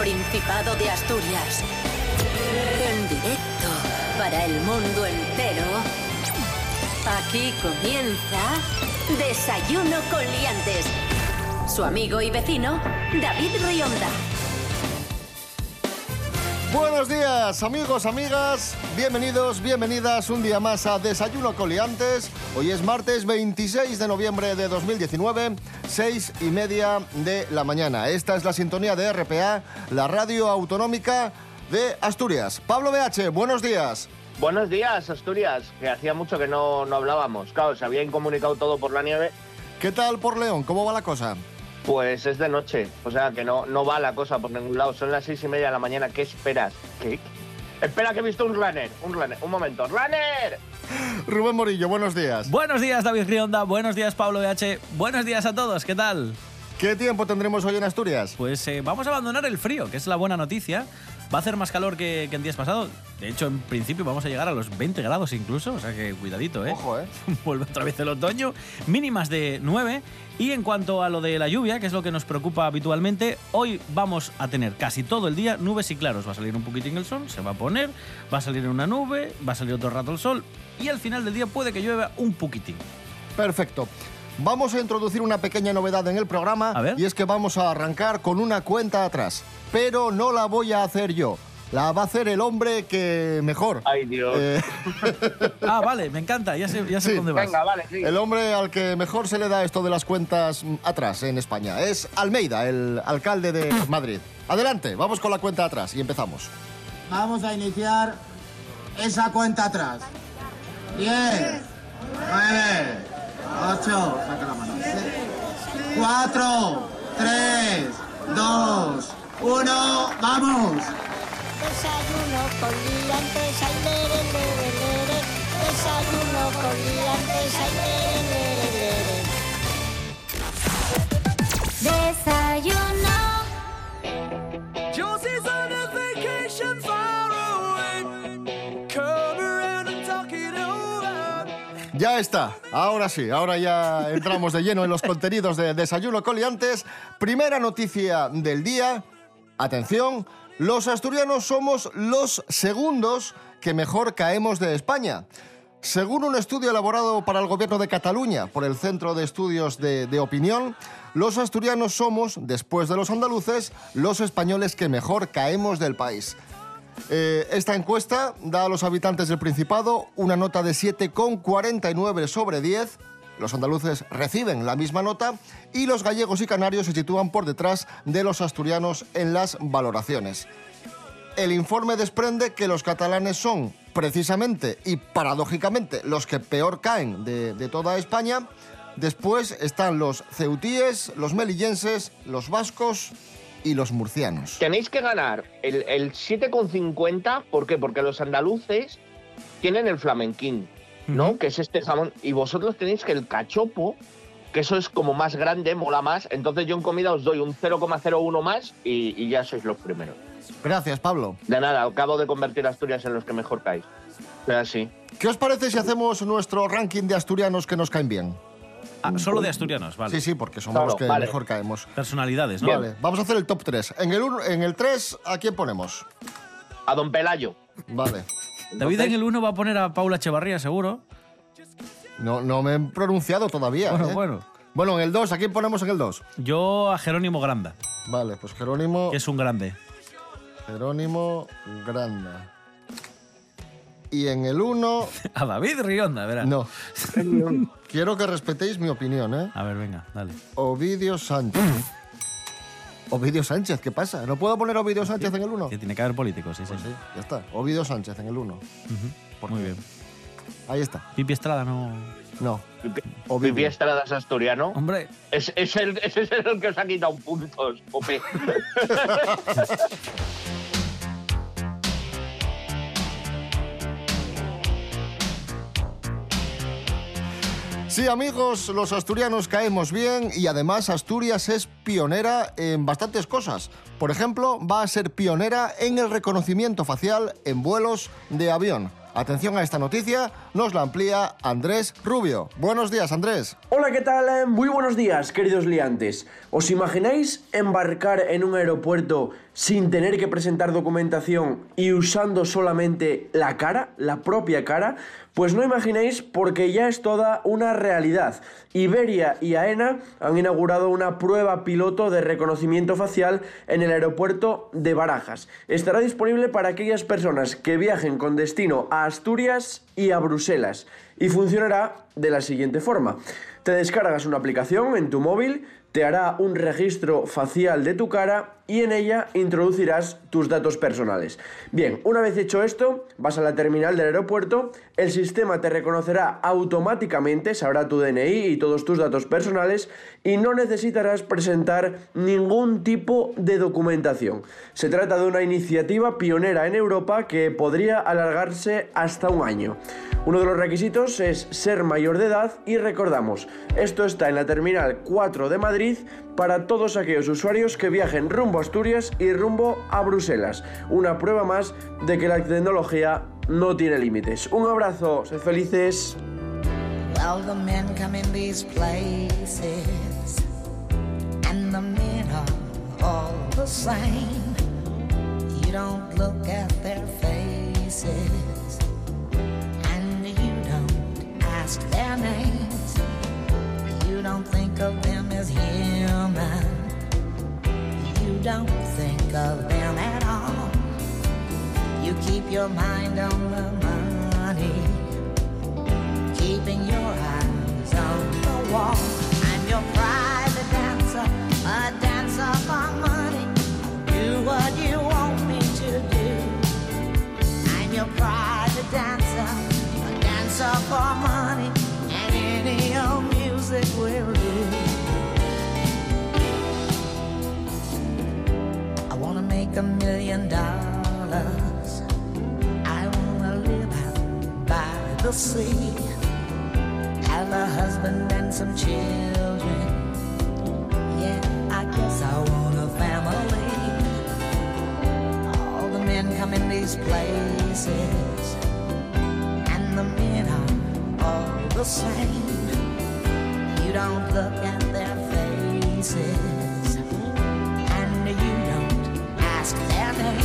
Principado de Asturias. En directo para el mundo entero. Aquí comienza Desayuno con Liantes. Su amigo y vecino, David Rionda. Buenos días, amigos, amigas. Bienvenidos, bienvenidas un día más a Desayuno Coliantes. Hoy es martes 26 de noviembre de 2019, seis y media de la mañana. Esta es la sintonía de RPA, la radio autonómica de Asturias. Pablo BH, buenos días. Buenos días, Asturias, que hacía mucho que no, no hablábamos. Claro, se había incomunicado todo por la nieve. ¿Qué tal por León? ¿Cómo va la cosa? Pues es de noche, o sea que no, no va la cosa por ningún lado. Son las seis y media de la mañana. ¿Qué esperas? ¿Qué? Espera que he visto un runner, un runner, un momento. ¡Runner! Rubén Morillo, buenos días. Buenos días, David Rionda. Buenos días, Pablo BH. Buenos días a todos. ¿Qué tal? ¿Qué tiempo tendremos hoy en Asturias? Pues eh, vamos a abandonar el frío, que es la buena noticia. Va a hacer más calor que, que en días pasados. De hecho, en principio vamos a llegar a los 20 grados incluso, o sea que cuidadito, ¿eh? Ojo, ¿eh? Vuelve otra vez el otoño. Mínimas de 9. Y en cuanto a lo de la lluvia, que es lo que nos preocupa habitualmente, hoy vamos a tener casi todo el día nubes y claros. Va a salir un poquitín el sol, se va a poner, va a salir una nube, va a salir otro rato el sol y al final del día puede que llueva un poquitín. Perfecto. Vamos a introducir una pequeña novedad en el programa A ver. y es que vamos a arrancar con una cuenta atrás. Pero no la voy a hacer yo. La va a hacer el hombre que mejor. Ay, Dios. Eh, Ah, vale, me encanta, ya sé, ya sé Sí. dónde vas. Venga, vale, sí. el hombre al que mejor se le da esto de las cuentas mm, atrás en España es Almeida, el alcalde de Madrid. Adelante, vamos con la cuenta atrás y empezamos. Vamos a iniciar esa cuenta atrás. 10, 9, 8, saca la mano. 4, 3, 2, 1, ¡vamos! Desayuno con liantes, ay, lere. Desayuno con liantes, ay, lere. Desayuno. Está, ahora sí, ahora ya entramos de lleno en los contenidos de Desayuno Coliantes. Primera noticia del día. Atención, los asturianos somos los segundos que mejor caemos de España. Según un estudio elaborado para el gobierno de Cataluña por el Centro de Estudios de, de Opinión, los asturianos somos, después de los andaluces, los españoles que mejor caemos del país. Eh, esta encuesta da a los habitantes del Principado una nota de 7,49 sobre 10. Los andaluces reciben la misma nota y los gallegos y canarios se sitúan por detrás de los asturianos en las valoraciones. El informe desprende que los catalanes son precisamente y paradójicamente los que peor caen de, de toda España. Después están los ceutíes, los melillenses, los vascos y los murcianos. Tenéis que ganar el, el 7,50. ¿Por qué? Porque los andaluces tienen el flamenquín, ¿no? Que es este jamón. Y vosotros tenéis que el cachopo, que eso es como más grande, mola más. Entonces yo en comida os doy un 0,01 más y, y ya sois los primeros. Gracias, Pablo. De nada, acabo de convertir a Asturias en los que mejor caéis. Pero así. ¿Qué os parece si hacemos nuestro ranking de asturianos que nos caen bien? Ah, solo de asturianos, vale. Sí, sí, porque somos Claro, los que vale. mejor caemos. Personalidades, ¿no? Vale, vamos a hacer el top 3. En el, uno- en el 3, ¿a quién ponemos? A Don Pelayo. Vale. David en el 1 va a poner a Paula Echevarría, seguro. No, no me he pronunciado todavía. Bueno, ¿eh? bueno. Bueno, en el 2, ¿a quién ponemos en el 2? Yo a Jerónimo Granda, Vale, pues Jerónimo. que es un grande. Jerónimo Granda. Y en el 1, A David Rionda, verás. no. Quiero que respetéis mi opinión, ¿eh? A ver, venga, dale. Ovidio Sánchez. Ovidio Sánchez, ¿qué pasa? ¿No puedo poner Ovidio Sánchez en el 1? Que tiene que haber políticos, sí, sí. Pues sí, ya está. Ovidio Sánchez en el 1. Muy bien. Ahí está. Pipi Estrada no... No. Vivi Estrada es asturiano. Hombre, Es, es el, ese es el que os ha quitado puntos, Pope. Sí, amigos, los asturianos caemos bien y además Asturias es pionera en bastantes cosas. Por ejemplo, va a ser pionera en el reconocimiento facial en vuelos de avión. Atención a esta noticia, nos la amplía Andrés Rubio. Buenos días, Andrés. Hola, ¿qué tal? Muy buenos días, queridos liantes. ¿Os imagináis embarcar en un aeropuerto sin tener que presentar documentación y usando solamente la cara, la propia cara, pues no imaginéis porque ya es toda una realidad. Iberia y AENA han inaugurado una prueba piloto de reconocimiento facial en el aeropuerto de Barajas. Estará disponible para aquellas personas que viajen con destino a Asturias y a Bruselas y funcionará de la siguiente forma. Te descargas una aplicación en tu móvil, te hará un registro facial de tu cara y en ella introducirás tus datos personales. Bien, una vez hecho esto, vas a la terminal del aeropuerto, el sistema te reconocerá automáticamente, sabrá tu DNI y todos tus datos personales y no necesitarás presentar ningún tipo de documentación. Se trata de una iniciativa pionera en Europa que podría alargarse hasta un año. Uno de los requisitos es ser mayor de edad y recordamos, esto está en la terminal 4 de Madrid para todos aquellos usuarios que viajen rumbo a Asturias y rumbo a Bruselas. Una prueba más de que la tecnología no tiene límites. Un abrazo, sed felices. Their names. You don't think of them as human. You don't think of them at all. You keep your mind on the money keeping your eyes on the wall. I'm your private dancer, a dancer for money. Do what you want me to do. I'm your private dancer, a dancer for money, I wanna make a million dollars. I wanna live out by the sea have a husband and some children. Yeah, I guess I want a family. All the men come in these places, and the men are all the same. Don't look at their faces, and you don't ask their name.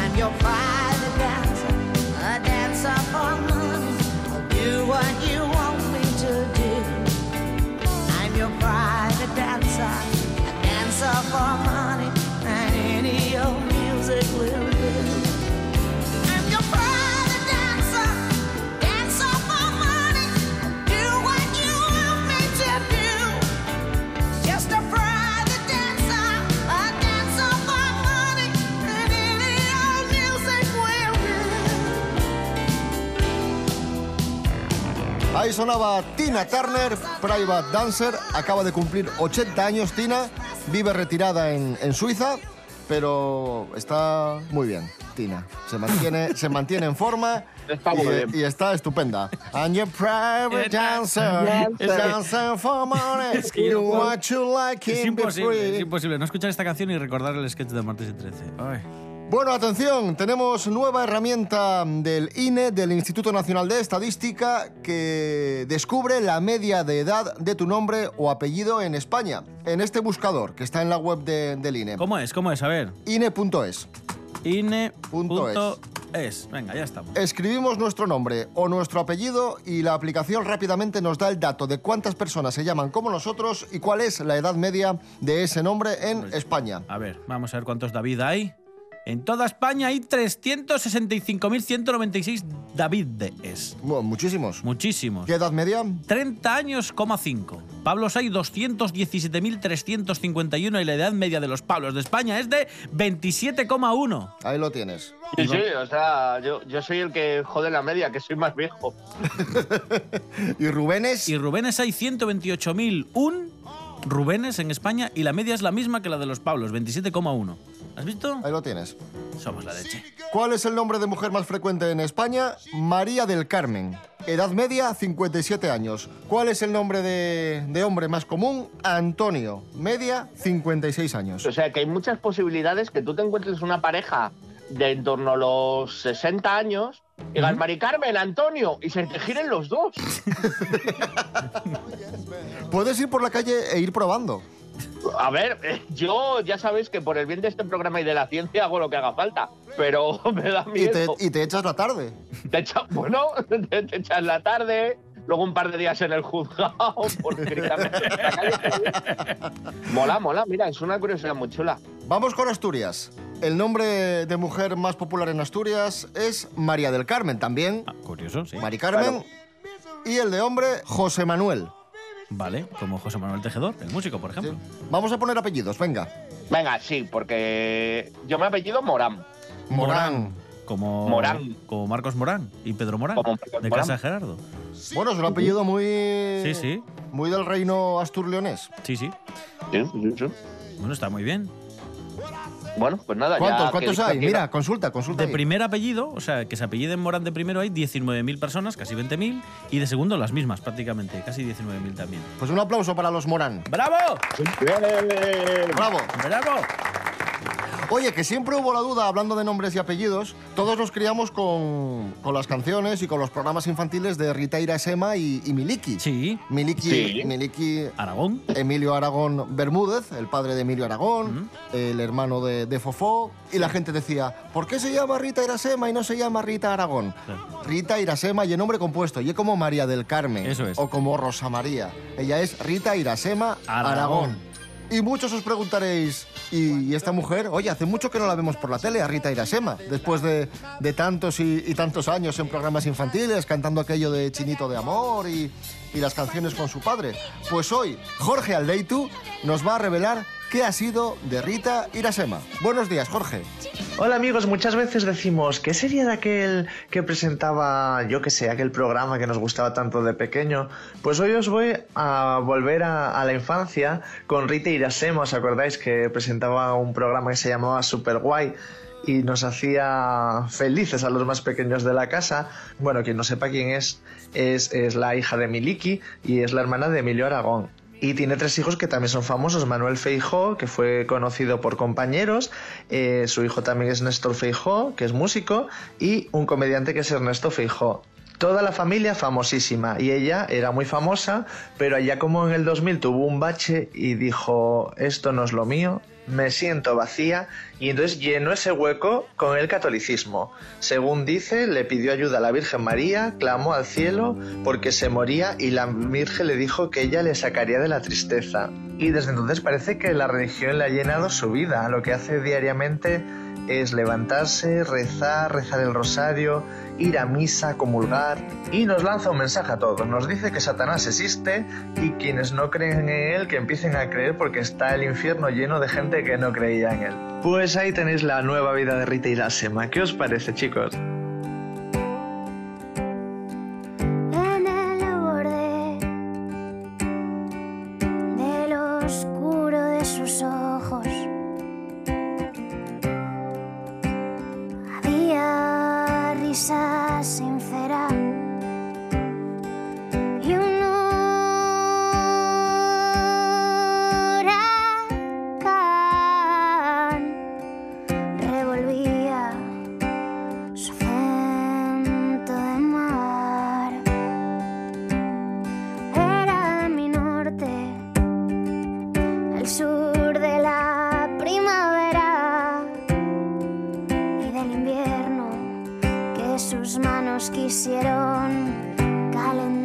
I'm your private dancer, a dancer for money. I'll do what you want me to do. I'm your private dancer, a dancer for money, Ahí sonaba Tina Turner, Private Dancer. Acaba de cumplir 80 años Tina. Vive retirada en, en Suiza, pero está muy bien, Tina. Se mantiene, se mantiene en forma Está muy y, bien. y está estupenda. I'm your private dancer, dancer for money. Es que yo Do no puedo. what you like Es imposible, es imposible no escuchar esta canción y recordar el sketch de martes y 13. Ay. Bueno, atención, tenemos nueva herramienta del INE, del Instituto Nacional de Estadística, que descubre la media de edad de tu nombre o apellido en España, en este buscador que está en la web de- del INE. ¿Cómo es? ¿Cómo es? A ver. INE.es. INE.es. Venga, ya estamos. Escribimos nuestro nombre o nuestro apellido y la aplicación rápidamente nos da el dato de cuántas personas se llaman como nosotros y cuál es la edad media de ese nombre en España. A ver, vamos a ver cuántos David hay. En toda España hay 365.196 Davides. Bueno, muchísimos. Muchísimos. ¿Qué edad media? 30 años, coma 5. Pablos hay 217.351 y la edad media de los Pablos de España es de 27,1. Ahí lo tienes. Sí, sí, o sea, yo, yo soy el que jode la media, que soy más viejo. ¿Y Rubénes? Y Rubénes hay 128.001 Rubénes en España y la media es la misma que la de los Pablos, 27,1. ¿Has visto? Ahí lo tienes. Somos la leche. ¿Cuál es el nombre de mujer más frecuente en España? María del Carmen. Edad media, 57 años. ¿Cuál es el nombre de, de hombre más común? Antonio. Media, 56 años. O sea, que hay muchas posibilidades que tú te encuentres una pareja de en torno a los 60 años y digas, Mari Carmen, Antonio, y se te giren los dos. Puedes ir por la calle e ir probando. A ver, eh, yo ya sabéis que por el bien de este programa y de la ciencia hago lo que haga falta, pero me da Y te, miedo. y te echas la tarde. Te echa- bueno, te, te echas la tarde, luego un par de días en el juzgado, porque directamente en la calle- Mola, mola, mira, es una curiosidad muy chula. Vamos con Asturias. El nombre de mujer más popular en Asturias es María del Carmen, también. Ah, curioso, sí. Mari Carmen. Y el de hombre, José Manuel. Vale, como José Manuel Tejedor, el músico, por ejemplo. Vamos a poner apellidos, venga. Venga, sí, porque yo me apellido Morán. Morán. Como, Morán. como Marcos Morán y Pedro Morán, Como Marcos de Morán. Casa de Gerardo. Bueno, es un apellido muy. Sí, sí. Muy del reino asturleonés. Sí, sí. Sí, sí, sí. Bueno, está muy bien. Bueno, pues nada, ¿Cuántos, ya. cuántos hay? Mira, consulta, consulta. De ahí. primer apellido, o sea, que se apelliden Morán de primero hay 19.000 personas, casi 20.000, y de segundo las mismas prácticamente, casi 19.000 también. Pues un aplauso para los Morán. ¡Bravo! Bien. ¡Bravo! ¡Bravo! Oye, que siempre hubo la duda, hablando de nombres y apellidos, todos nos criamos con, con las canciones y con los programas infantiles de Rita Irasema y, y Miliki. Sí, Miliki, Sí. Miliki Aragón. Emilio Aragón Bermúdez, el padre de Emilio Aragón, el hermano de, de Fofó, y la gente decía, ¿por qué se llama Rita Irasema y no se llama Rita Aragón? Claro. Rita Irasema y el nombre compuesto, y es como María del Carmen, Eso es. o como Rosa María. Ella es Rita Irasema Aragón. Aragón. Y muchos os preguntaréis, ¿y, esta mujer? Oye, hace mucho que no la vemos por la tele, a Rita Irasema, después de, de tantos y, y tantos años en programas infantiles, cantando aquello de Chinito de Amor y, y las canciones con su padre. Pues hoy, Jorge Aldeitu nos va a revelar qué ha sido de Rita Irasema. Buenos días, Jorge. Hola amigos, muchas veces decimos, ¿qué sería de aquel que presentaba, yo que sé, aquel programa que nos gustaba tanto de pequeño? Pues hoy os voy a volver a, la infancia con Rita Irasema, ¿os acordáis que presentaba un programa que se llamaba Super Guay? y nos hacía felices a los más pequeños de la casa. Bueno, quien no sepa quién es, es la hija de Miliki y es la hermana de Emilio Aragón. Y tiene tres hijos que también son famosos. Manuel Feijó, que fue conocido por compañeros. eh, su hijo también es Néstor Feijó, que es músico. Y un comediante que es Ernesto Feijó. Toda la familia famosísima. Y ella era muy famosa, pero allá como en el 2000 tuvo un bache y dijo, esto no es lo mío, me siento vacía. Y entonces llenó ese hueco con el catolicismo. Según dice, le pidió ayuda a la Virgen María, clamó al cielo porque se moría y la Virgen le dijo que ella le sacaría de la tristeza. Y desde entonces parece que la religión le ha llenado su vida. Lo que hace diariamente es levantarse, rezar, rezar el rosario, ir a misa, comulgar y nos lanza un mensaje a todos. Nos dice que Satanás existe y quienes no creen en él que empiecen a creer porque está el infierno lleno de gente que no creía en él. Pues ahí tenéis la nueva vida de Rita Irasema. ¿Qué os parece, chicos? Sus manos quisieron calentar.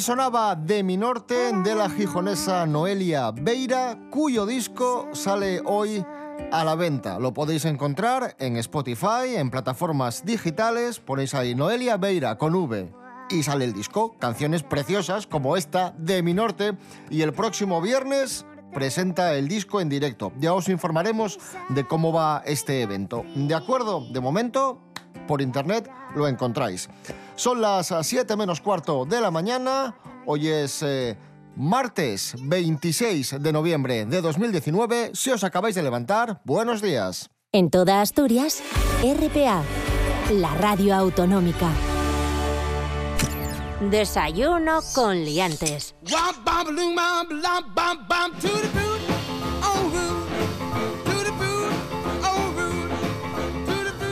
Sonaba De mi norte de la gijonesa Noelia Beira, cuyo disco sale hoy a la venta. Lo podéis encontrar en Spotify, en plataformas digitales, ponéis ahí Noelia Beira con V y sale el disco. Canciones preciosas como esta de mi norte y el próximo viernes presenta el disco en directo. Ya os informaremos de cómo va este evento. ¿De acuerdo? De momento, por internet lo encontráis. Son las 7 menos cuarto de la mañana. Hoy es eh, martes 26 de noviembre de 2019. Si os acabáis de levantar, buenos días. En toda Asturias, RPA, la radio autonómica. Desayuno con liantes.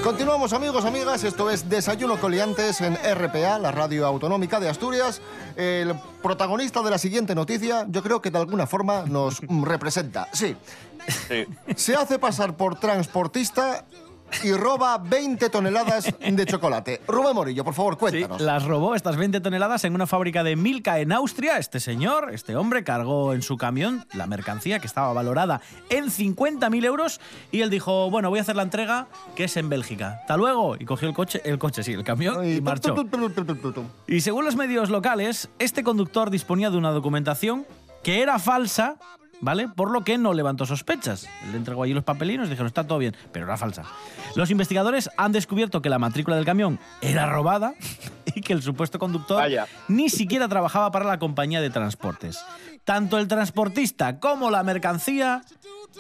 Continuamos amigos, amigas, esto es Desayuno Coliantes en RPA, la radio autonómica de Asturias. El protagonista de la siguiente noticia, yo creo que de alguna forma nos representa. Sí, Sí. se hace pasar por transportista y roba 20 toneladas de chocolate. Rubén Morillo, por favor, Sí, cuéntanos. las robó estas 20 toneladas en una fábrica de Milka en Austria. Este señor, este hombre, cargó en su camión la mercancía que estaba valorada en 50.000 euros y él dijo, bueno, voy a hacer la entrega que es en Bélgica. Hasta luego. Y cogió el coche, el coche, sí, el camión y Y marchó. tu, tu, tu. Y según los medios locales, este conductor disponía de una documentación que era falsa, ¿vale? Por lo que no levantó sospechas. Le entregó allí los papelinos y dijeron, está todo bien, pero era falsa. Los investigadores han descubierto que la matrícula del camión era robada y que el supuesto conductor Vaya. ni siquiera trabajaba para la compañía de transportes. Tanto el transportista como la mercancía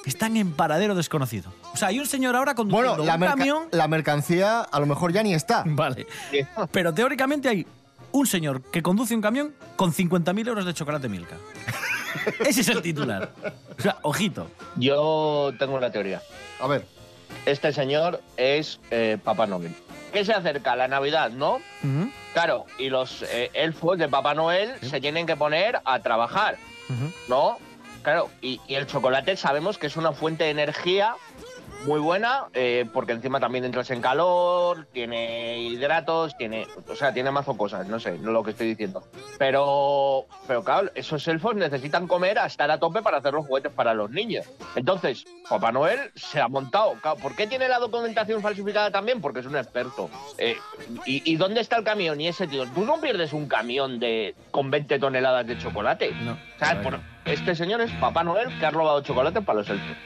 están en paradero desconocido. O sea, hay un señor ahora conduciendo Bueno, la, un camión... la mercancía a lo mejor ya ni está. Vale. Pero teóricamente hay un señor que conduce un camión con 50.000 euros de chocolate Milka. Ese es el titular. O sea, ojito. Yo tengo una teoría. A ver, Este señor es eh, Papá Noel. Que se acerca la Navidad, ¿no? Claro, y los eh, elfos de Papá Noel se tienen que poner a trabajar. ¿no? Claro, y, y el chocolate sabemos que es una fuente de energía muy buena, eh, porque encima también entras en calor, tiene hidratos, tiene, o sea, tiene mazo cosas, no sé, no lo que estoy diciendo. Pero, pero claro, esos elfos necesitan comer a estar a tope para hacer los juguetes para los niños. Entonces, Papá Noel se ha montado. Claro, ¿Por qué tiene la documentación falsificada también? Porque es un experto. Eh, ¿y, y dónde está el camión? Y ese tío, tú no pierdes un camión de con 20 toneladas de chocolate. No. O sea, por- este señor es Papá Noel que ha robado chocolate para los elfos.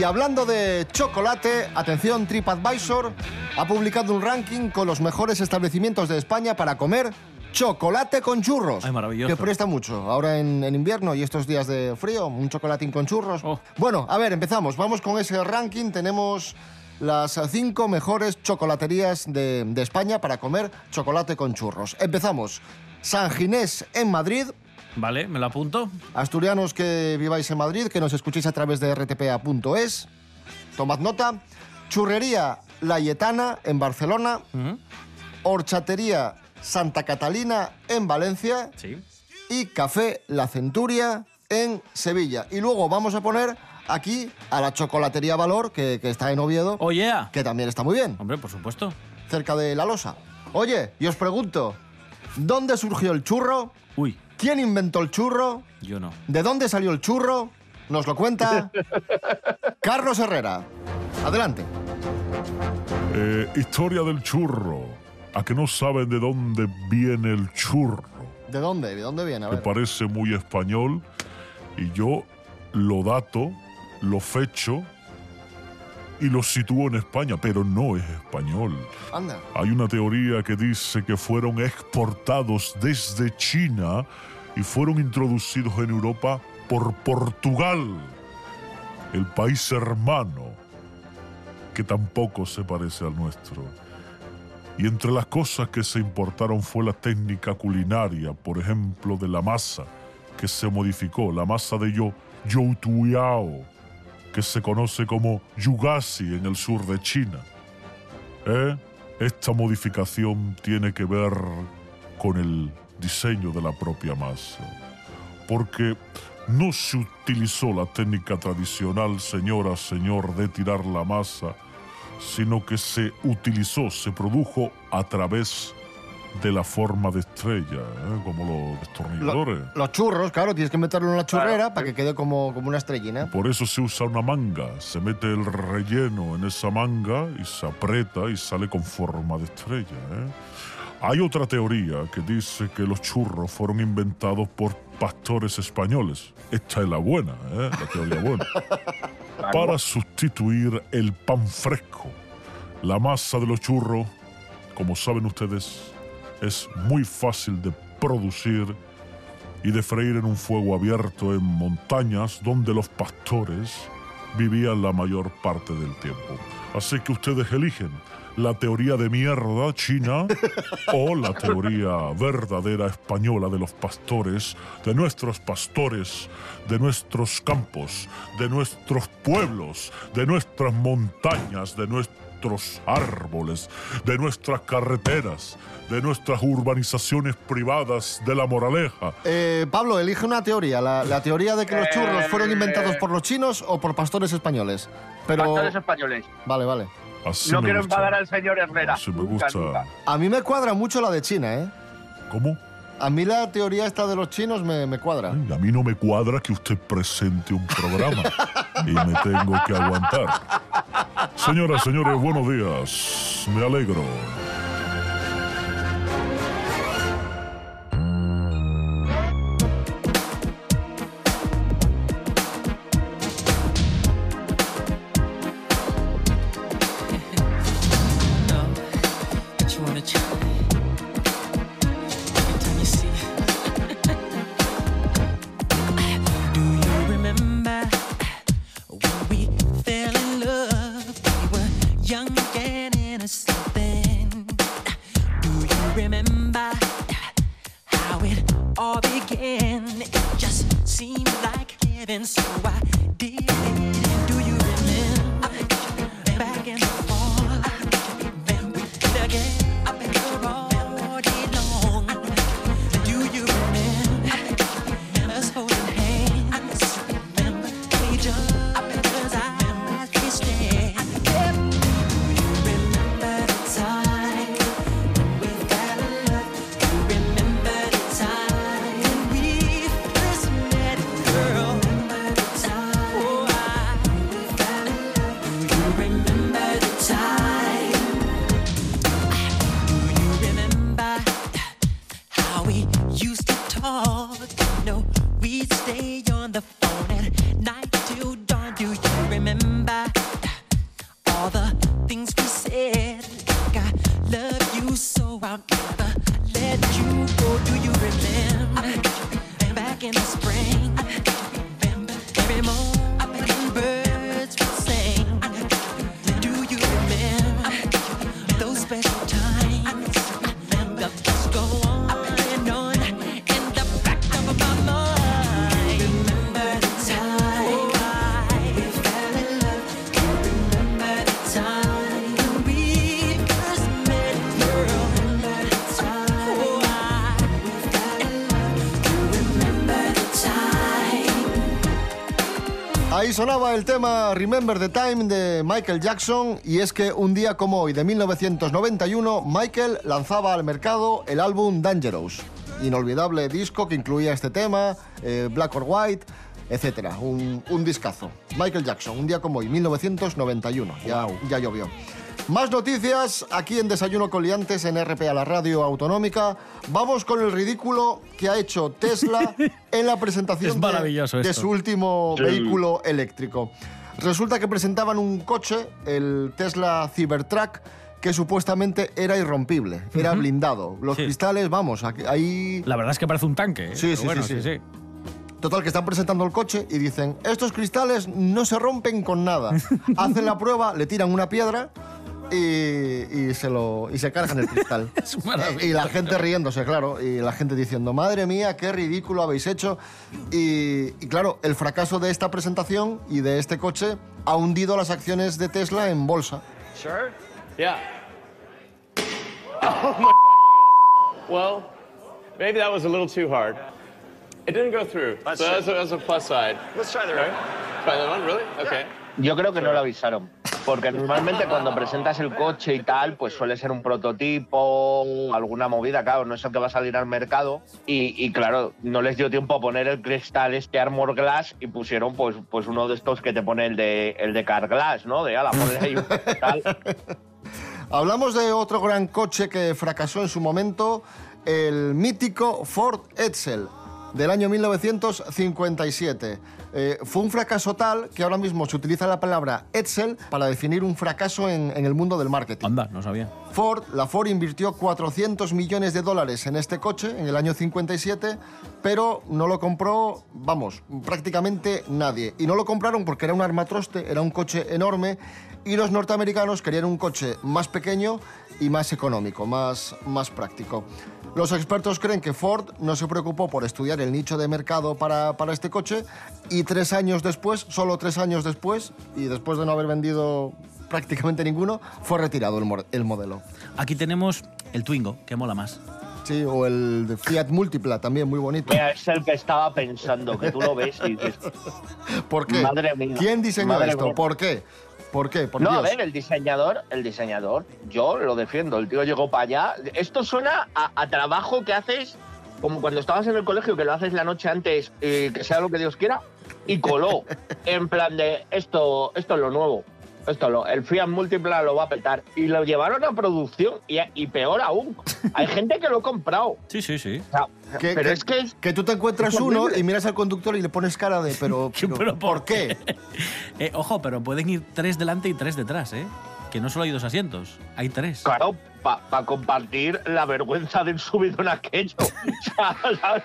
Y hablando de chocolate, atención, TripAdvisor ha publicado un ranking con los mejores establecimientos de España para comer chocolate con churros. Ay, maravilloso. Que presta mucho. Ahora en, en invierno y estos días de frío, un chocolatín con churros. Oh. Bueno, a ver, empezamos. Vamos con ese ranking. Tenemos las cinco mejores chocolaterías de, de España para comer chocolate con churros. Empezamos. San Ginés en Madrid, Vale, me lo apunto. Asturianos que viváis en Madrid, que nos escuchéis a través de rtpa.es, tomad nota. Churrería La Yetana en Barcelona, Horchatería Santa Catalina en Valencia Sí. y Café La Centuria en Sevilla. Y luego vamos a poner aquí a la Chocolatería Valor, que, que está en Oviedo, Oye, que también está muy bien, hombre, por supuesto. cerca de La Losa. Oye, y os pregunto, ¿dónde surgió el churro? Uy, ¿Quién inventó el churro? yo no. ¿De dónde salió el churro? Nos lo cuenta Carlos Herrera. Adelante. Eh, historia del churro. ¿A que no saben de dónde viene el churro? ¿De dónde? ¿De dónde viene? A Me parece muy español y yo lo dato, lo fecho y lo sitúo en España, pero no es español. Anda. Hay una teoría que dice que fueron exportados desde China y fueron introducidos en Europa por Portugal, el país hermano, que tampoco se parece al nuestro. Y entre las cosas que se importaron fue la técnica culinaria, por ejemplo, de la masa, que se modificó, la masa de yo, youtuiao, que se conoce como yugasi en el sur de China. ¿Eh? Esta modificación tiene que ver con el diseño de la propia masa. Porque no se utilizó la técnica tradicional, señora, señor, de tirar la masa, sino que se utilizó, se produjo a través de la forma de estrella, ¿eh? como los destornilladores. Los churros, claro, tienes que meterlo en la churrera para que quede como, como una estrellina. Por eso se usa una manga, se mete el relleno en esa manga y se aprieta y sale con forma de estrella. ¿eh? Hay otra teoría que dice que los churros fueron inventados por pastores españoles. Esta es la buena, ¿eh? la teoría buena. Para sustituir el pan fresco. La masa de los churros, como saben ustedes, es muy fácil de producir y de freír en un fuego abierto en montañas donde los pastores vivían la mayor parte del tiempo. Así que ustedes eligen la teoría de mierda china o la teoría verdadera española de los pastores, de nuestros pastores, de nuestros campos, de nuestros pueblos, de nuestras montañas, de nuestros árboles, de nuestras carreteras, de nuestras urbanizaciones privadas, de la moraleja. Eh, Pablo, elige una teoría. La, la teoría de que los churros fueron inventados por los chinos o por pastores españoles. Pero... Pastores españoles. Vale, vale. Así no quiero gusta. enfadar al señor Herrera. Así me Nunca, gusta. nunca. A mí me cuadra mucho la de China, ¿eh? ¿Cómo? A mí la teoría esta de los chinos me, me cuadra. A mí no me cuadra que usted presente un programa y me tengo que aguantar. Señoras, señores, buenos días. Me alegro. The thoughts go on sonaba el tema Remember the Time de Michael Jackson y es que un día como hoy de 1991 Michael lanzaba al mercado el álbum Dangerous, inolvidable disco que incluía este tema, eh, Black or White, un, un discazo. Michael Jackson, un día como hoy, 1991, ya, ya llovió. Más noticias aquí en Desayuno con Liantes en RPA, la radio autonómica. Vamos con el ridículo que ha hecho Tesla en la presentación Es de- de, su último Sí. vehículo eléctrico. Resulta que presentaban un coche, el Tesla Cybertruck, que supuestamente era irrompible, era Ujú. blindado. Los Sí. cristales, vamos, aquí- ahí... La verdad es que parece un tanque. ¿eh? Sí, sí, bueno, sí, sí. Total, que están presentando el coche y dicen, estos cristales no se rompen con nada. Hacen la prueba, le tiran una piedra y, y se, lo, y se cargan el cristal. y la gente riéndose, claro, y la gente diciendo, madre mía, qué ridículo habéis hecho. Y, y claro, el fracaso de esta presentación y de este coche ha hundido las acciones de Tesla en bolsa. Sure? Yeah. Oh my god. Well, maybe that was a little too hard. It didn't go through. Let's so that's a, that's a plus side. Let's try the Right? Try that one, really? Okay. Yo creo que no lo avisaron. Porque normalmente cuando presentas el coche y tal, pues suele ser un prototipo, alguna movida, claro, no es el que va a salir al mercado. Y, y claro, no les dio tiempo a poner el cristal este Armor Glass y pusieron pues, pues uno de estos que te pone el de, el de Car Glass, ¿no? De ala, ponle ahí un cristal. Hablamos de otro gran coche que fracasó en su momento, el mítico Ford Edsel del año 1957. Eh, fue un fracaso tal que ahora mismo se utiliza la palabra Edsel para definir un fracaso en, en el mundo del marketing. Anda, no sabía. Ford, la Ford invirtió 400 millones de dólares en este coche en el año 57, pero no lo compró, vamos, prácticamente nadie. Y no lo compraron porque era un armatroste, era un coche enorme y los norteamericanos querían un coche más pequeño y más económico, más, más práctico. Los expertos creen que Ford no se preocupó por estudiar el nicho de mercado para, para este coche y tres años después, solo tres años después, y después de no haber vendido prácticamente ninguno, fue retirado el, el modelo. Aquí tenemos el Twingo, que mola más. Sí, o el de Fiat Multipla, también muy bonito. Mira, es el que estaba pensando, que tú lo ves y dices, ¿Por qué? Madre mía. ¿Quién diseñó Madre esto? mía. ¿Por qué? ¿Por qué? Por no, a ver, el diseñador, el diseñador, yo lo defiendo. El tío llegó para allá. Esto suena a, a trabajo que haces como cuando estabas en el colegio, que lo haces la noche antes, eh, que sea lo que Dios quiera, y coló. en plan de esto, esto es lo nuevo. Esto lo, el Fiat Multipla lo va a petar. Y lo llevaron a producción y, y peor aún. Hay gente que lo ha comprado. Sí, sí, sí. O sea, Que, pero que- es que es- que tú te encuentras uno y miras al conductor y le pones cara de, pero, pero, Pero ¿por qué? Eh, ojo, pero pueden ir tres delante y tres detrás, ¿eh? Que no solo hay dos asientos, hay tres. Claro, para compartir la vergüenza del subidón aquello. O sea, ¿sabes?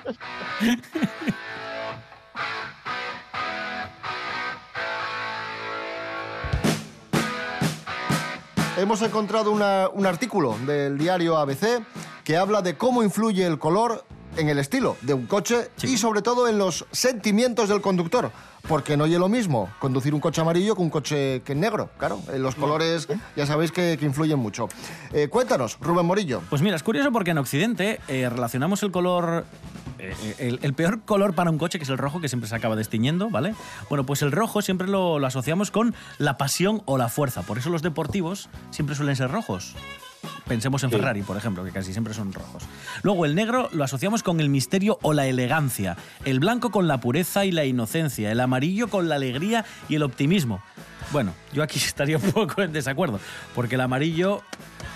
Hemos encontrado una- un artículo del diario ABC que habla de cómo influye el color en el estilo de un coche y sobre todo en los sentimientos del conductor. Porque no es lo mismo conducir un coche amarillo que un coche que negro. Claro, eh, los colores ya sabéis que, que influyen mucho. Eh, cuéntanos, Rubén Morillo. Pues mira, es curioso porque en Occidente eh, relacionamos el color. el, el peor color para un coche, que es el rojo, que siempre se acaba destiñendo, ¿vale? Bueno, pues el rojo siempre lo, lo asociamos con la pasión o la fuerza. Por eso los deportivos siempre suelen ser rojos. Pensemos en Sí. Ferrari, por ejemplo, que casi siempre son rojos. Luego, el negro lo asociamos con el misterio o la elegancia. El blanco con la pureza y la inocencia. El amarillo con la alegría y el optimismo. Bueno, yo aquí estaría un poco en desacuerdo, porque el amarillo.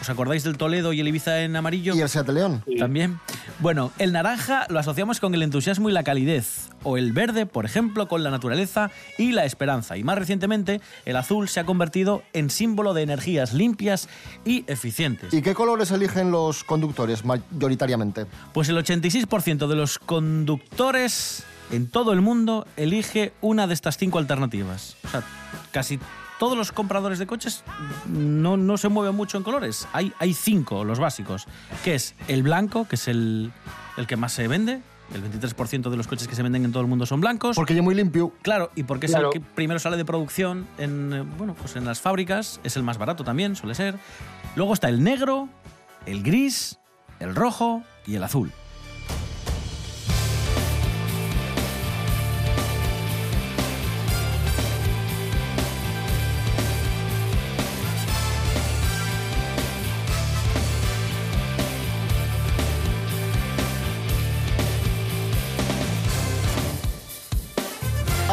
¿Os acordáis del Toledo y el Ibiza en amarillo? Y el Seat León. También. Bueno, el naranja lo asociamos con el entusiasmo y la calidez. O el verde, por ejemplo, con la naturaleza y la esperanza. Y más recientemente, el azul se ha convertido en símbolo de energías limpias y eficientes. ¿Y qué colores eligen los conductores mayoritariamente? Pues el 86% de los conductores en todo el mundo elige una de estas cinco alternativas. O sea, casi todos los compradores de coches no, no se mueven mucho en colores. Hay, hay cinco, los básicos, que es el blanco, que es el, el que más se vende. El 23% de los coches que se venden en todo el mundo son blancos. Porque ya muy limpio. Claro, y porque es el que primero sale de producción en, eh, bueno, pues en las fábricas, es el más barato también, suele ser. Luego está el negro, el gris, el rojo y el azul.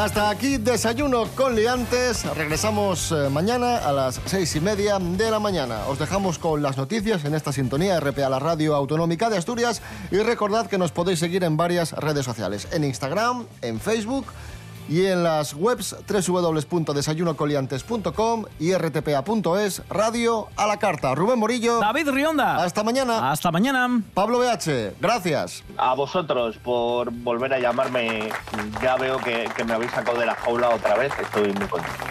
Hasta aquí Desayuno con Liantes. Regresamos eh, mañana a las seis y media de la mañana. Os dejamos con las noticias en esta sintonía RPA, la radio autonómica de Asturias. Y recordad que nos podéis seguir en varias redes sociales: en Instagram, en Facebook y en las webs www.desayunocoliantes.com y rtpa.es, radio a la carta. Rubén Morillo. David Rionda. Hasta mañana. Hasta mañana. Pablo BH, gracias. A vosotros por volver a llamarme. Ya veo que, que me habéis sacado de la jaula otra vez. Estoy muy contento.